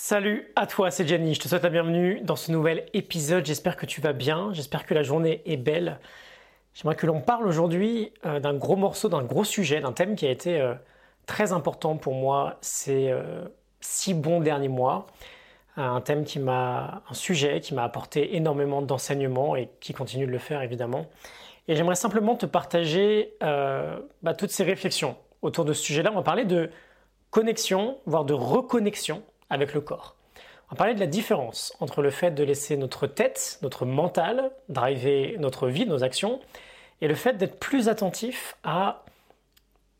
Salut à toi, c'est Jenny. Je te souhaite la bienvenue dans ce nouvel épisode. J'espère que tu vas bien. J'espère que la journée est belle. J'aimerais que l'on parle aujourd'hui euh, d'un gros morceau, d'un gros sujet, d'un thème qui a été euh, très important pour moi ces euh, six bons derniers mois. Un thème qui m'a, un sujet qui m'a apporté énormément d'enseignements et qui continue de le faire évidemment. Et j'aimerais simplement te partager bah, toutes ces réflexions autour de ce sujet-là. On va parler de connexion, voire de reconnexion avec le corps. On va parler de la différence entre le fait de laisser notre tête, notre mental, driver notre vie, nos actions, et le fait d'être plus attentif à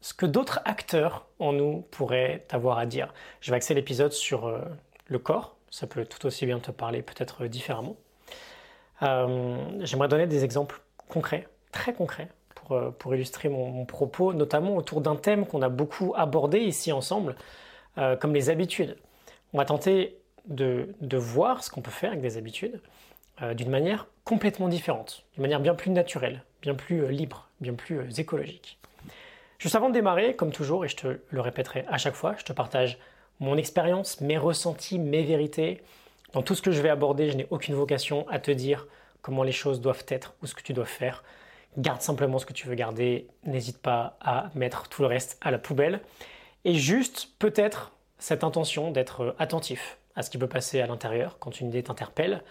ce que d'autres acteurs en nous pourraient avoir à dire. Je vais axer l'épisode sur euh, le corps, ça peut tout aussi bien te parler peut-être différemment. Euh, j'aimerais donner des exemples concrets, très concrets, pour, euh, illustrer mon, propos, notamment autour d'un thème qu'on a beaucoup abordé ici ensemble, comme les habitudes on va tenter de, voir ce qu'on peut faire avec des habitudes euh, d'une manière complètement différente, d'une manière bien plus naturelle, bien plus euh, libre, bien plus euh, écologique. Juste avant de démarrer, comme toujours, et je te le répéterai à chaque fois, je te partage mon expérience, mes ressentis, mes vérités. Dans tout ce que je vais aborder, je n'ai aucune vocation à te dire comment les choses doivent être ou ce que tu dois faire. Garde simplement ce que tu veux garder, n'hésite pas à mettre tout le reste à la poubelle. Et juste, peut-être, cette intention d'être attentif à ce qui peut passer à l'intérieur quand une idée t'interpelle,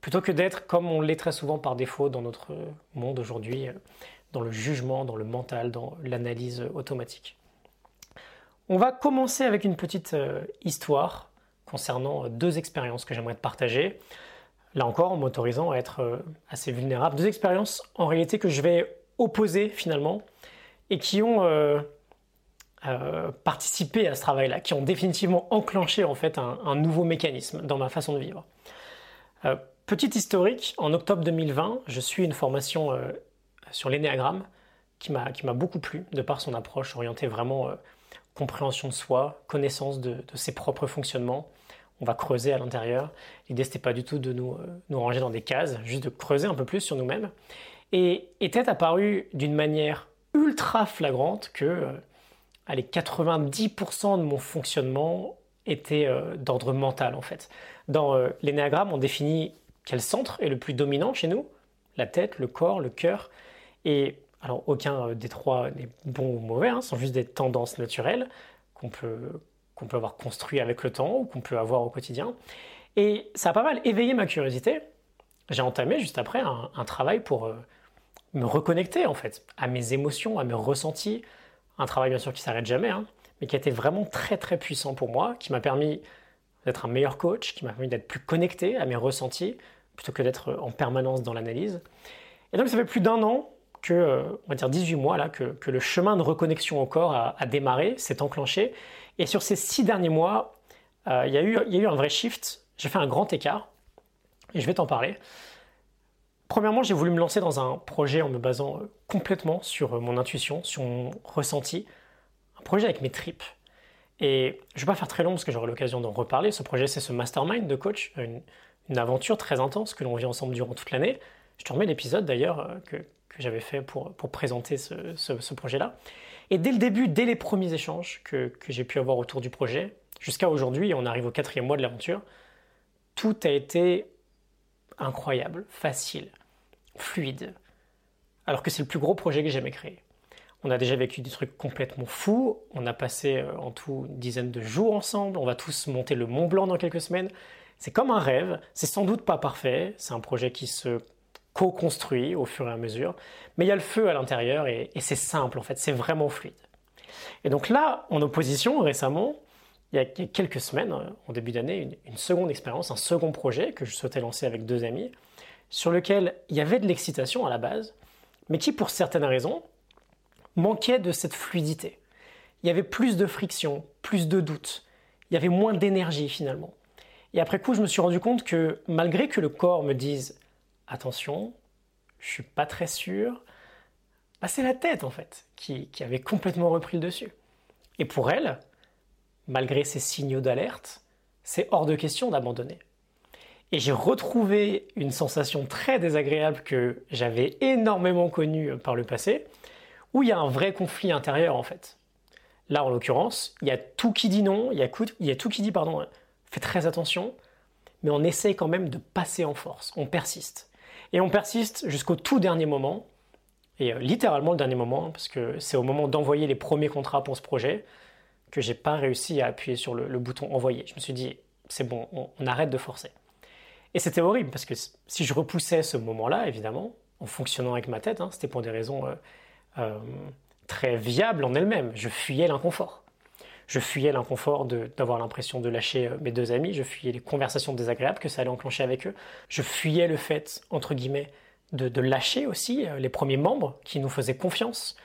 plutôt que d'être, comme on l'est très souvent par défaut dans notre monde aujourd'hui, dans le jugement, dans le mental, dans l'analyse automatique. On va commencer avec une petite euh, histoire concernant deux expériences que j'aimerais te partager. Là encore, en m'autorisant à être euh, assez vulnérable. Deux expériences en réalité que je vais opposer finalement et qui ont euh, euh, participé à ce travail-là, qui ont définitivement enclenché en fait un, nouveau mécanisme dans ma façon de vivre. Euh, petit historique, en octobre 2020, je suis une formation euh, sur l'énéagramme qui m'a beaucoup plu de par son approche orientée vraiment compréhension de soi, connaissance de, de, ses propres fonctionnements. On va creuser à l'intérieur. L'idée c'était pas du tout de nous nous ranger dans des cases, juste de creuser un peu plus sur nous-mêmes. Et était apparu d'une manière ultra flagrante que allez, 90% de mon fonctionnement était euh, d'ordre mental en fait. Dans euh, l'énéagramme, on définit quel centre est le plus dominant chez nous? La tête, le corps, le cœur. Et alors, aucun euh, des trois n'est bon ou mauvais, hein, ce sont juste des tendances naturelles qu'on peut, peut avoir construit avec le temps ou qu'on peut avoir au quotidien. Et ça a pas mal éveillé ma curiosité. J'ai entamé juste après un, un travail pour me reconnecter en fait à mes émotions, à mes ressentis, un travail bien sûr qui s'arrête jamais, hein, mais qui a été vraiment très très puissant pour moi, qui m'a permis d'être un meilleur coach, qui m'a permis d'être plus connecté à mes ressentis, plutôt que d'être en permanence dans l'analyse. Et donc ça fait plus d'un an que, euh, on va dire 18 mois là, que, le chemin de reconnexion au corps a, démarré, s'est enclenché. Et sur ces six derniers mois, euh, il y a eu un vrai shift. J'ai fait un grand écart, et je vais t'en parler. Premièrement, j'ai voulu me lancer dans un projet en me basant euh, complètement sur euh, mon intuition, sur mon ressenti, un projet avec mes tripes. Et je ne vais pas faire très long parce que j'aurai l'occasion d'en reparler. Ce projet, c'est ce mastermind de coach, une, aventure très intense que l'on vit ensemble durant toute l'année. Je te remets l'épisode d'ailleurs euh, que, j'avais fait pour, présenter ce, projet-là. Et dès le début, dès les premiers échanges que j'ai pu avoir autour du projet, jusqu'à aujourd'hui, on arrive au quatrième mois de l'aventure, tout a été incroyable, facile, fluide. Alors que c'est le plus gros projet que j'ai jamais créé. On a déjà vécu des trucs complètement fous. On a passé euh, en tout une dizaine de jours ensemble. On va tous monter le Mont Blanc dans quelques semaines. C'est comme un rêve. C'est sans doute pas parfait. C'est un projet qui se co-construit au fur et à mesure. Mais il y a le feu à l'intérieur et, c'est simple en fait. C'est vraiment fluide. Et donc là, en opposition, récemment, il y a quelques semaines, en début d'année, une, une, seconde expérience, un second projet que je souhaitais lancer avec deux amis sur lequel il y avait de l'excitation à la base, mais qui, pour certaines raisons, manquait de cette fluidité. Il y avait plus de friction, plus de doutes, il y avait moins d'énergie finalement. Et après coup, je me suis rendu compte que malgré que le corps me dise attention, je suis pas très sûr, bah, c'est la tête en fait qui, qui avait complètement repris le dessus. Et pour elle, malgré ces signaux d'alerte, c'est hors de question d'abandonner. Et j'ai retrouvé une sensation très désagréable que j'avais énormément connue par le passé, où il y a un vrai conflit intérieur en fait. Là, en l'occurrence, il y a tout qui dit non, il y a, tout qui dit pardon, fait très attention, mais on essaye quand même de passer en force, on persiste. Et on persiste jusqu'au tout dernier moment, et euh, littéralement le dernier moment, hein, parce que c'est au moment d'envoyer les premiers contrats pour ce projet que j'ai pas réussi à appuyer sur le, bouton envoyer. Je me suis dit, c'est bon, on, arrête de forcer. Et c'était horrible, parce que si je repoussais ce moment-là, évidemment, en fonctionnant avec ma tête, hein, c'était pour des raisons euh, euh, très viables en elles-mêmes, je fuyais l'inconfort. Je fuyais l'inconfort d'avoir l'impression de lâcher mes deux amis, je fuyais les conversations désagréables que ça allait enclencher avec eux, je fuyais le fait, entre guillemets, de, lâcher aussi euh, les premiers membres qui nous faisaient confiance.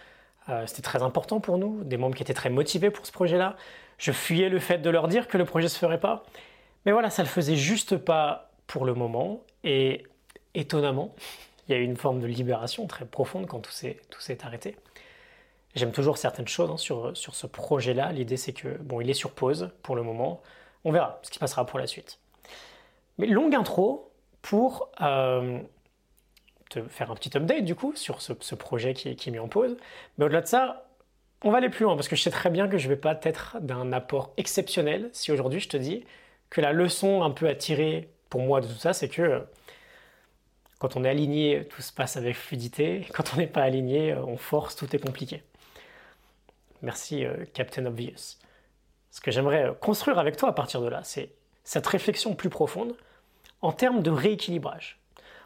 Euh, c'était très important pour nous, des membres qui étaient très motivés pour ce projet-là. Je fuyais le fait de leur dire que le projet se ferait pas. Mais voilà, ça le faisait juste pas pour le moment. Et étonnamment, il y a eu une forme de libération très profonde quand tout s'est arrêté. J'aime toujours certaines choses hein, sur, sur ce projet-là. L'idée, c'est que, bon, il est sur pause pour le moment. On verra ce qui passera pour la suite. Mais longue intro pour euh, faire un petit update du coup sur ce, projet qui, qui, est mis en pause. Mais au-delà de ça, on va aller plus loin parce que je sais très bien que je ne vais pas être d'un apport exceptionnel si aujourd'hui je te dis que la leçon un peu à tirer pour moi de tout ça, c'est que quand on est aligné, tout se passe avec fluidité. Quand on n'est pas aligné, on force, tout est compliqué. Merci euh, Captain Obvious. Ce que j'aimerais construire avec toi à partir de là, c'est cette réflexion plus profonde en termes de rééquilibrage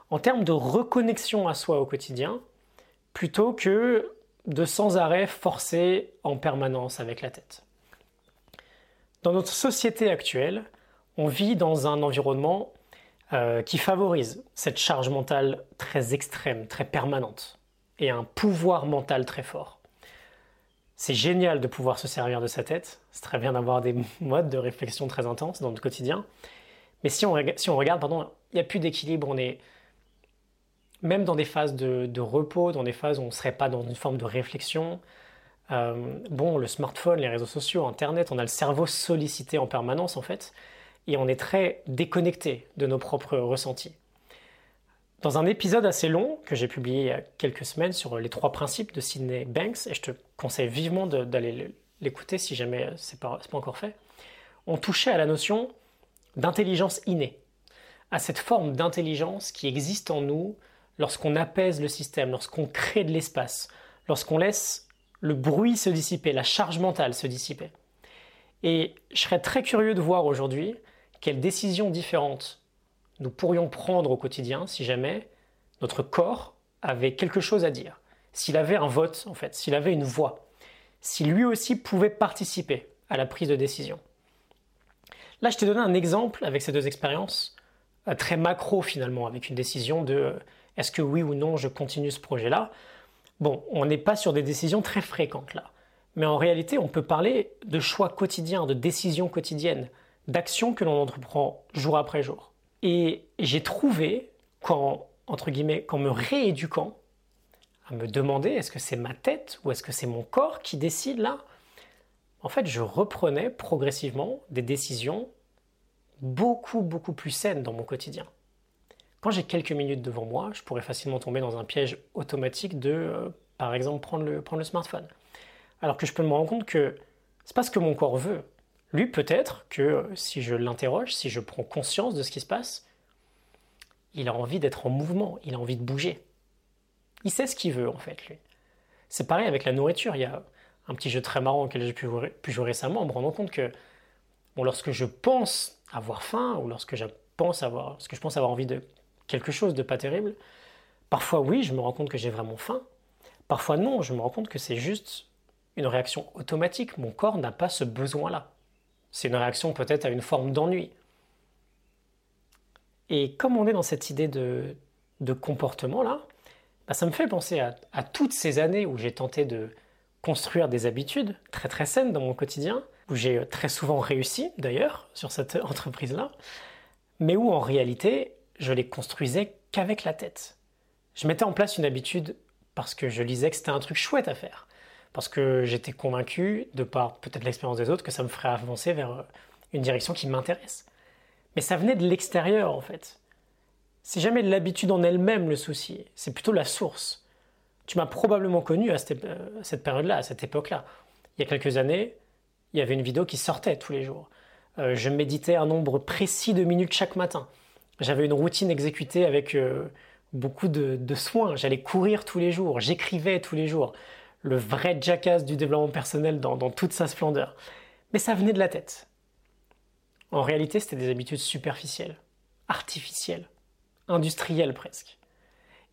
en termes de reconnexion à soi au quotidien, plutôt que de sans arrêt forcer en permanence avec la tête. Dans notre société actuelle, on vit dans un environnement euh, qui favorise cette charge mentale très extrême, très permanente, et un pouvoir mental très fort. C'est génial de pouvoir se servir de sa tête, c'est très bien d'avoir des modes de réflexion très intenses dans notre quotidien, mais si on, regarde, il n'y a plus d'équilibre, on est, même dans des phases de, repos, dans des phases où on ne serait pas dans une forme de réflexion, euh, bon, le smartphone, les réseaux sociaux, Internet, on a le cerveau sollicité en permanence en fait, et on est très déconnecté de nos propres ressentis. Dans un épisode assez long que j'ai publié il y a quelques semaines sur les trois principes de Sidney Banks, et je te conseille vivement d'aller l'écouter si jamais ce n'est pas, pas encore fait, on touchait à la notion d'intelligence innée, à cette forme d'intelligence qui existe en nous lorsqu'on apaise le système, lorsqu'on crée de l'espace, lorsqu'on laisse le bruit se dissiper, la charge mentale se dissiper. Et je serais très curieux de voir aujourd'hui quelles décisions différentes nous pourrions prendre au quotidien si jamais notre corps avait quelque chose à dire, s'il avait un vote en fait, s'il avait une voix, si lui aussi pouvait participer à la prise de décision. Là, je t'ai donné un exemple avec ces deux expériences, euh, très macro finalement, avec une décision de est-ce que oui ou non je continue ce projet-là? Bon, on n'est pas sur des décisions très fréquentes là. Mais en réalité, on peut parler de choix quotidiens, de décisions quotidiennes, d'actions que l'on entreprend jour après jour. Et j'ai trouvé, quand, entre guillemets, qu'en me rééduquant, à me demander est-ce que c'est ma tête ou est-ce que c'est mon corps qui décide là En fait, je reprenais progressivement des décisions beaucoup, beaucoup plus saines dans mon quotidien. Quand j'ai quelques minutes devant moi, je pourrais facilement tomber dans un piège automatique de, euh, par exemple, prendre le, prendre le smartphone. Alors que je peux me rendre compte que c'est pas ce que mon corps veut. Lui, peut-être que si je l'interroge, si je prends conscience de ce qui se passe, il a envie d'être en mouvement, il a envie de bouger. Il sait ce qu'il veut, en fait, lui. C'est pareil avec la nourriture. Il y a un petit jeu très marrant auquel j'ai pu, jouer récemment en me rendant compte que lorsque je pense avoir faim ou lorsque je pense avoir, lorsque je pense avoir envie de quelque chose de pas terrible. Parfois oui, je me rends compte que j'ai vraiment faim. Parfois non, je me rends compte que c'est juste une réaction automatique. Mon corps n'a pas ce besoin-là. C'est une réaction peut-être à une forme d'ennui. Et comme on est dans cette idée de, comportement-là, bah, ça me fait penser à, à toutes ces années où j'ai tenté de construire des habitudes très très saines dans mon quotidien, où j'ai très souvent réussi d'ailleurs sur cette entreprise-là, mais où en réalité je les construisais qu'avec la tête. Je mettais en place une habitude parce que je lisais que c'était un truc chouette à faire, parce que j'étais convaincu, de par peut-être l'expérience des autres, que ça me ferait avancer vers euh, une direction qui m'intéresse. Mais ça venait de l'extérieur en fait. C'est jamais l'habitude en elle-même le souci, c'est plutôt la source. Tu m'as probablement connu à cette, euh, période-là, à cette époque-là. Il y a quelques années, il y avait une vidéo qui sortait tous les jours. Euh, je méditais un nombre précis de minutes chaque matin. J'avais une routine exécutée avec beaucoup de, soins. J'allais courir tous les jours, j'écrivais tous les jours. Le vrai jackass du développement personnel dans, toute sa splendeur. Mais ça venait de la tête. En réalité, c'était des habitudes superficielles, artificielles, industrielles presque.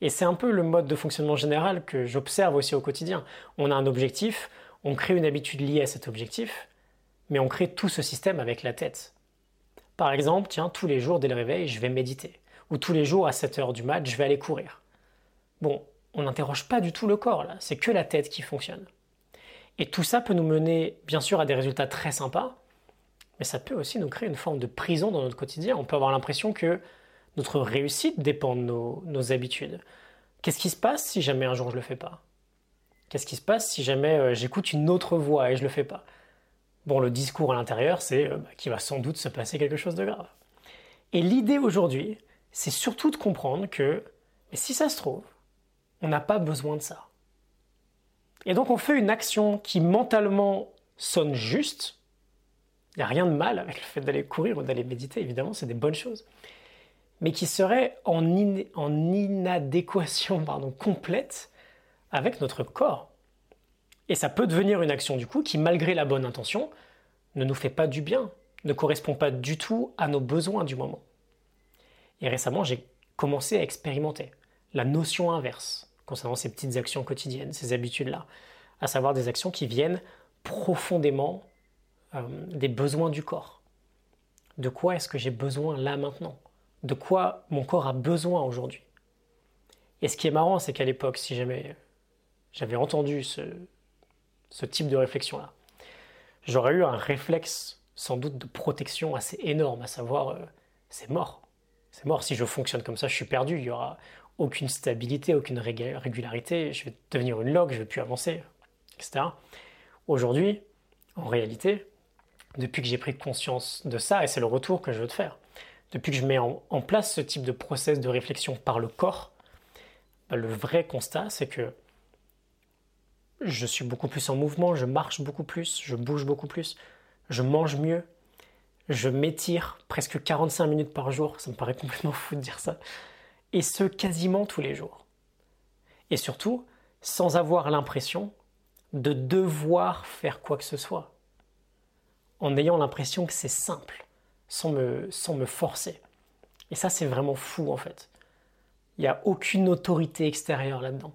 Et c'est un peu le mode de fonctionnement général que j'observe aussi au quotidien. On a un objectif, on crée une habitude liée à cet objectif, mais on crée tout ce système avec la tête. Par exemple, tiens, tous les jours dès le réveil, je vais méditer. Ou tous les jours à 7 heures du mat, je vais aller courir. Bon, on n'interroge pas du tout le corps là, c'est que la tête qui fonctionne. Et tout ça peut nous mener bien sûr à des résultats très sympas, mais ça peut aussi nous créer une forme de prison dans notre quotidien. On peut avoir l'impression que notre réussite dépend de nos, habitudes. Qu'est-ce qui se passe si jamais un jour je le fais pas? Qu'est-ce qui se passe si jamais euh, j'écoute une autre voix et je le fais pas? Bon, le discours à l'intérieur, c'est euh, bah, qu'il va sans doute se passer quelque chose de grave. Et l'idée aujourd'hui, c'est surtout de comprendre que, mais si ça se trouve, on n'a pas besoin de ça. Et donc on fait une action qui mentalement sonne juste. Il n'y a rien de mal avec le fait d'aller courir ou d'aller méditer, évidemment, c'est des bonnes choses. Mais qui serait en, inadéquation complète avec notre corps. Et ça peut devenir une action du coup qui, malgré la bonne intention, ne nous fait pas du bien, ne correspond pas du tout à nos besoins du moment. Et récemment, j'ai commencé à expérimenter la notion inverse concernant ces petites actions quotidiennes, ces habitudes-là, à savoir des actions qui viennent profondément euh, des besoins du corps. De quoi est-ce que j'ai besoin là maintenant? De quoi mon corps a besoin aujourd'hui? Et ce qui est marrant, c'est qu'à l'époque, si jamais j'avais entendu ce, type de réflexion-là, j'aurais eu un réflexe sans doute de protection assez énorme, à savoir euh, c'est mort. C'est mort, si je fonctionne comme ça, je suis perdu, il n'y aura aucune stabilité, aucune régularité, je vais devenir une log, je ne vais plus avancer, etc. Aujourd'hui, en réalité, depuis que j'ai pris conscience de ça, et c'est le retour que je veux te faire, depuis que je mets en, place ce type de process de réflexion par le corps, bah, le vrai constat, c'est que je suis beaucoup plus en mouvement, je marche beaucoup plus, je bouge beaucoup plus, je mange mieux, je m'étire presque 45 minutes par jour, ça me paraît complètement fou de dire ça, et ce quasiment tous les jours. Et surtout, sans avoir l'impression de devoir faire quoi que ce soit, en ayant l'impression que c'est simple, sans me, sans me forcer. Et ça, c'est vraiment fou en fait. Il n'y a aucune autorité extérieure là-dedans.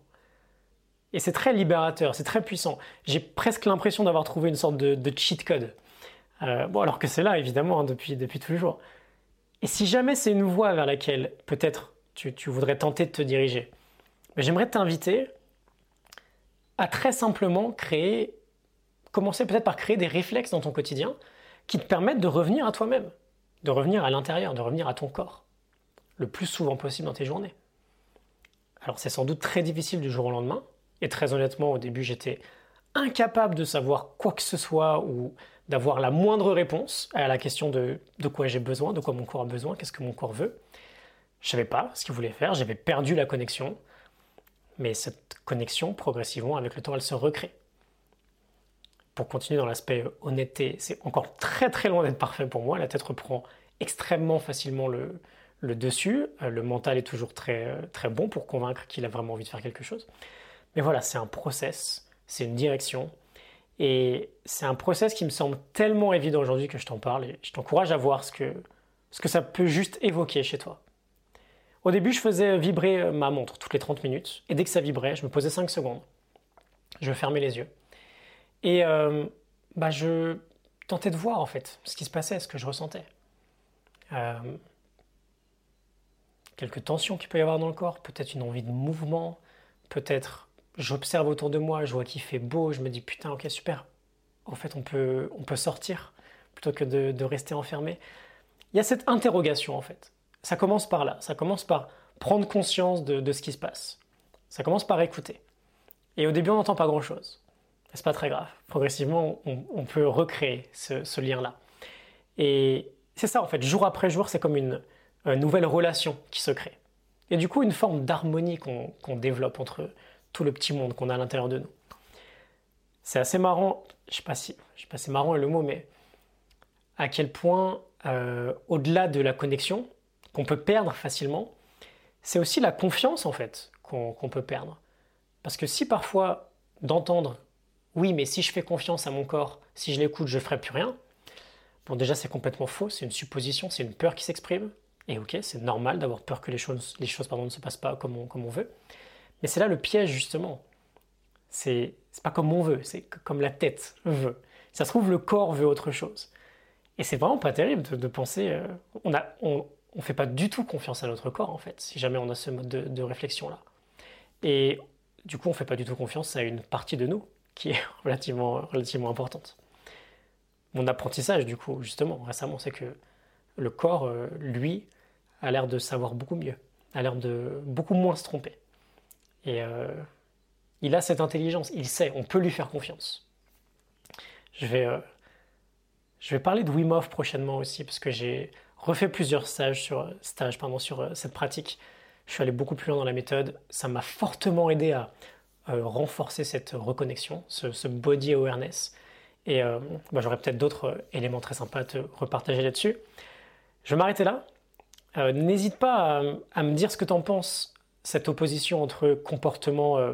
Et c'est très libérateur, c'est très puissant. J'ai presque l'impression d'avoir trouvé une sorte de, cheat code. Euh, bon, alors que c'est là, évidemment, hein, depuis, depuis tous les jours. Et si jamais c'est une voie vers laquelle peut-être tu, voudrais tenter de te diriger, j'aimerais t'inviter à très simplement créer, commencer peut-être par créer des réflexes dans ton quotidien qui te permettent de revenir à toi-même, de revenir à l'intérieur, de revenir à ton corps, le plus souvent possible dans tes journées. Alors c'est sans doute très difficile du jour au lendemain, et très honnêtement, au début, j'étais incapable de savoir quoi que ce soit ou d'avoir la moindre réponse à la question de, de quoi j'ai besoin, de quoi mon corps a besoin, qu'est-ce que mon corps veut. Je savais pas ce qu'il voulait faire, j'avais perdu la connexion. Mais cette connexion, progressivement, avec le temps, elle se recrée. Pour continuer dans l'aspect honnêteté, c'est encore très très loin d'être parfait pour moi. La tête reprend extrêmement facilement le, le dessus. Euh, le mental est toujours très, très bon pour convaincre qu'il a vraiment envie de faire quelque chose. Mais voilà, c'est un process, c'est une direction. Et c'est un process qui me semble tellement évident aujourd'hui que je t'en parle et je t'encourage à voir ce que, ce que ça peut juste évoquer chez toi. Au début, je faisais vibrer ma montre toutes les 30 minutes et dès que ça vibrait, je me posais 5 secondes. Je fermais les yeux. Et euh, bah, je tentais de voir en fait ce qui se passait, ce que je ressentais. Euh, quelques tensions qu'il peut y avoir dans le corps, peut-être une envie de mouvement, peut-être j'observe autour de moi, je vois qu'il fait beau, je me dis putain, ok, super. En fait, on peut, on peut sortir plutôt que de, rester enfermé. Il y a cette interrogation en fait. Ça commence par là. Ça commence par prendre conscience de, ce qui se passe. Ça commence par écouter. Et au début, on n'entend pas grand-chose. C'est pas très grave. Progressivement, on, peut recréer ce, lien-là. Et c'est ça en fait. Jour après jour, c'est comme une, nouvelle relation qui se crée. Et du coup, une forme d'harmonie qu'on développe entre, tout le petit monde qu'on a à l'intérieur de nous. C'est assez marrant, je sais pas si, je sais pas si marrant est le mot, mais à quel point, euh, au-delà de la connexion, qu'on peut perdre facilement, c'est aussi la confiance en fait qu'on peut perdre. Parce que si parfois d'entendre oui, mais si je fais confiance à mon corps, si je l'écoute, je ne ferai plus rien. Bon, déjà, c'est complètement faux, c'est une supposition, c'est une peur qui s'exprime. Et ok, c'est normal d'avoir peur que les choses, les choses pardon, ne se passent pas comme on, comme on veut. Mais c'est là le piège, justement. C'est pas comme on veut, c'est comme la tête veut. Ça se trouve, le corps veut autre chose. Et c'est vraiment pas terrible de, penser. Euh, on a, on fait pas du tout confiance à notre corps, en fait, si jamais on a ce mode de, de réflexion-là. Et du coup, on fait pas du tout confiance à une partie de nous qui est relativement, relativement importante. Mon apprentissage, du coup, justement, récemment, c'est que le corps, euh, lui, a l'air de savoir beaucoup mieux, a l'air de beaucoup moins se tromper. Et euh, il a cette intelligence, il sait, on peut lui faire confiance. Je vais, euh, je vais parler de Wim Hof prochainement aussi, parce que j'ai refait plusieurs stages sur, stages, pardon, sur cette pratique. Je suis allé beaucoup plus loin dans la méthode. Ça m'a fortement aidé à renforcer cette reconnexion, ce, body awareness. Et bah, j'aurai peut-être d'autres éléments très sympas à te repartager là-dessus. Je vais m'arrêter là. Euh, n'hésite pas à, me dire ce que tu en penses, cette opposition entre comportement euh,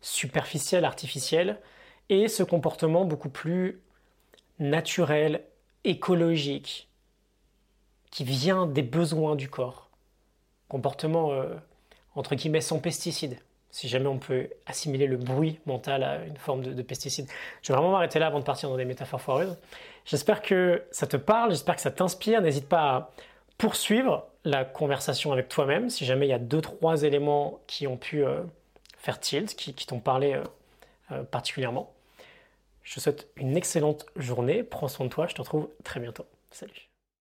superficiel, artificiel, et ce comportement beaucoup plus naturel, écologique, qui vient des besoins du corps. Comportement, euh, entre guillemets, sans pesticides, si jamais on peut assimiler le bruit mental à une forme de, de pesticide. Je vais vraiment m'arrêter là avant de partir dans des métaphores foireuses. J'espère que ça te parle, j'espère que ça t'inspire. N'hésite pas à poursuivre la conversation avec toi-même, si jamais il y a deux, trois éléments qui ont pu euh, faire tilt, qui, t'ont parlé euh, particulièrement. Je te souhaite une excellente journée, prends soin de toi, je te retrouve très bientôt. Salut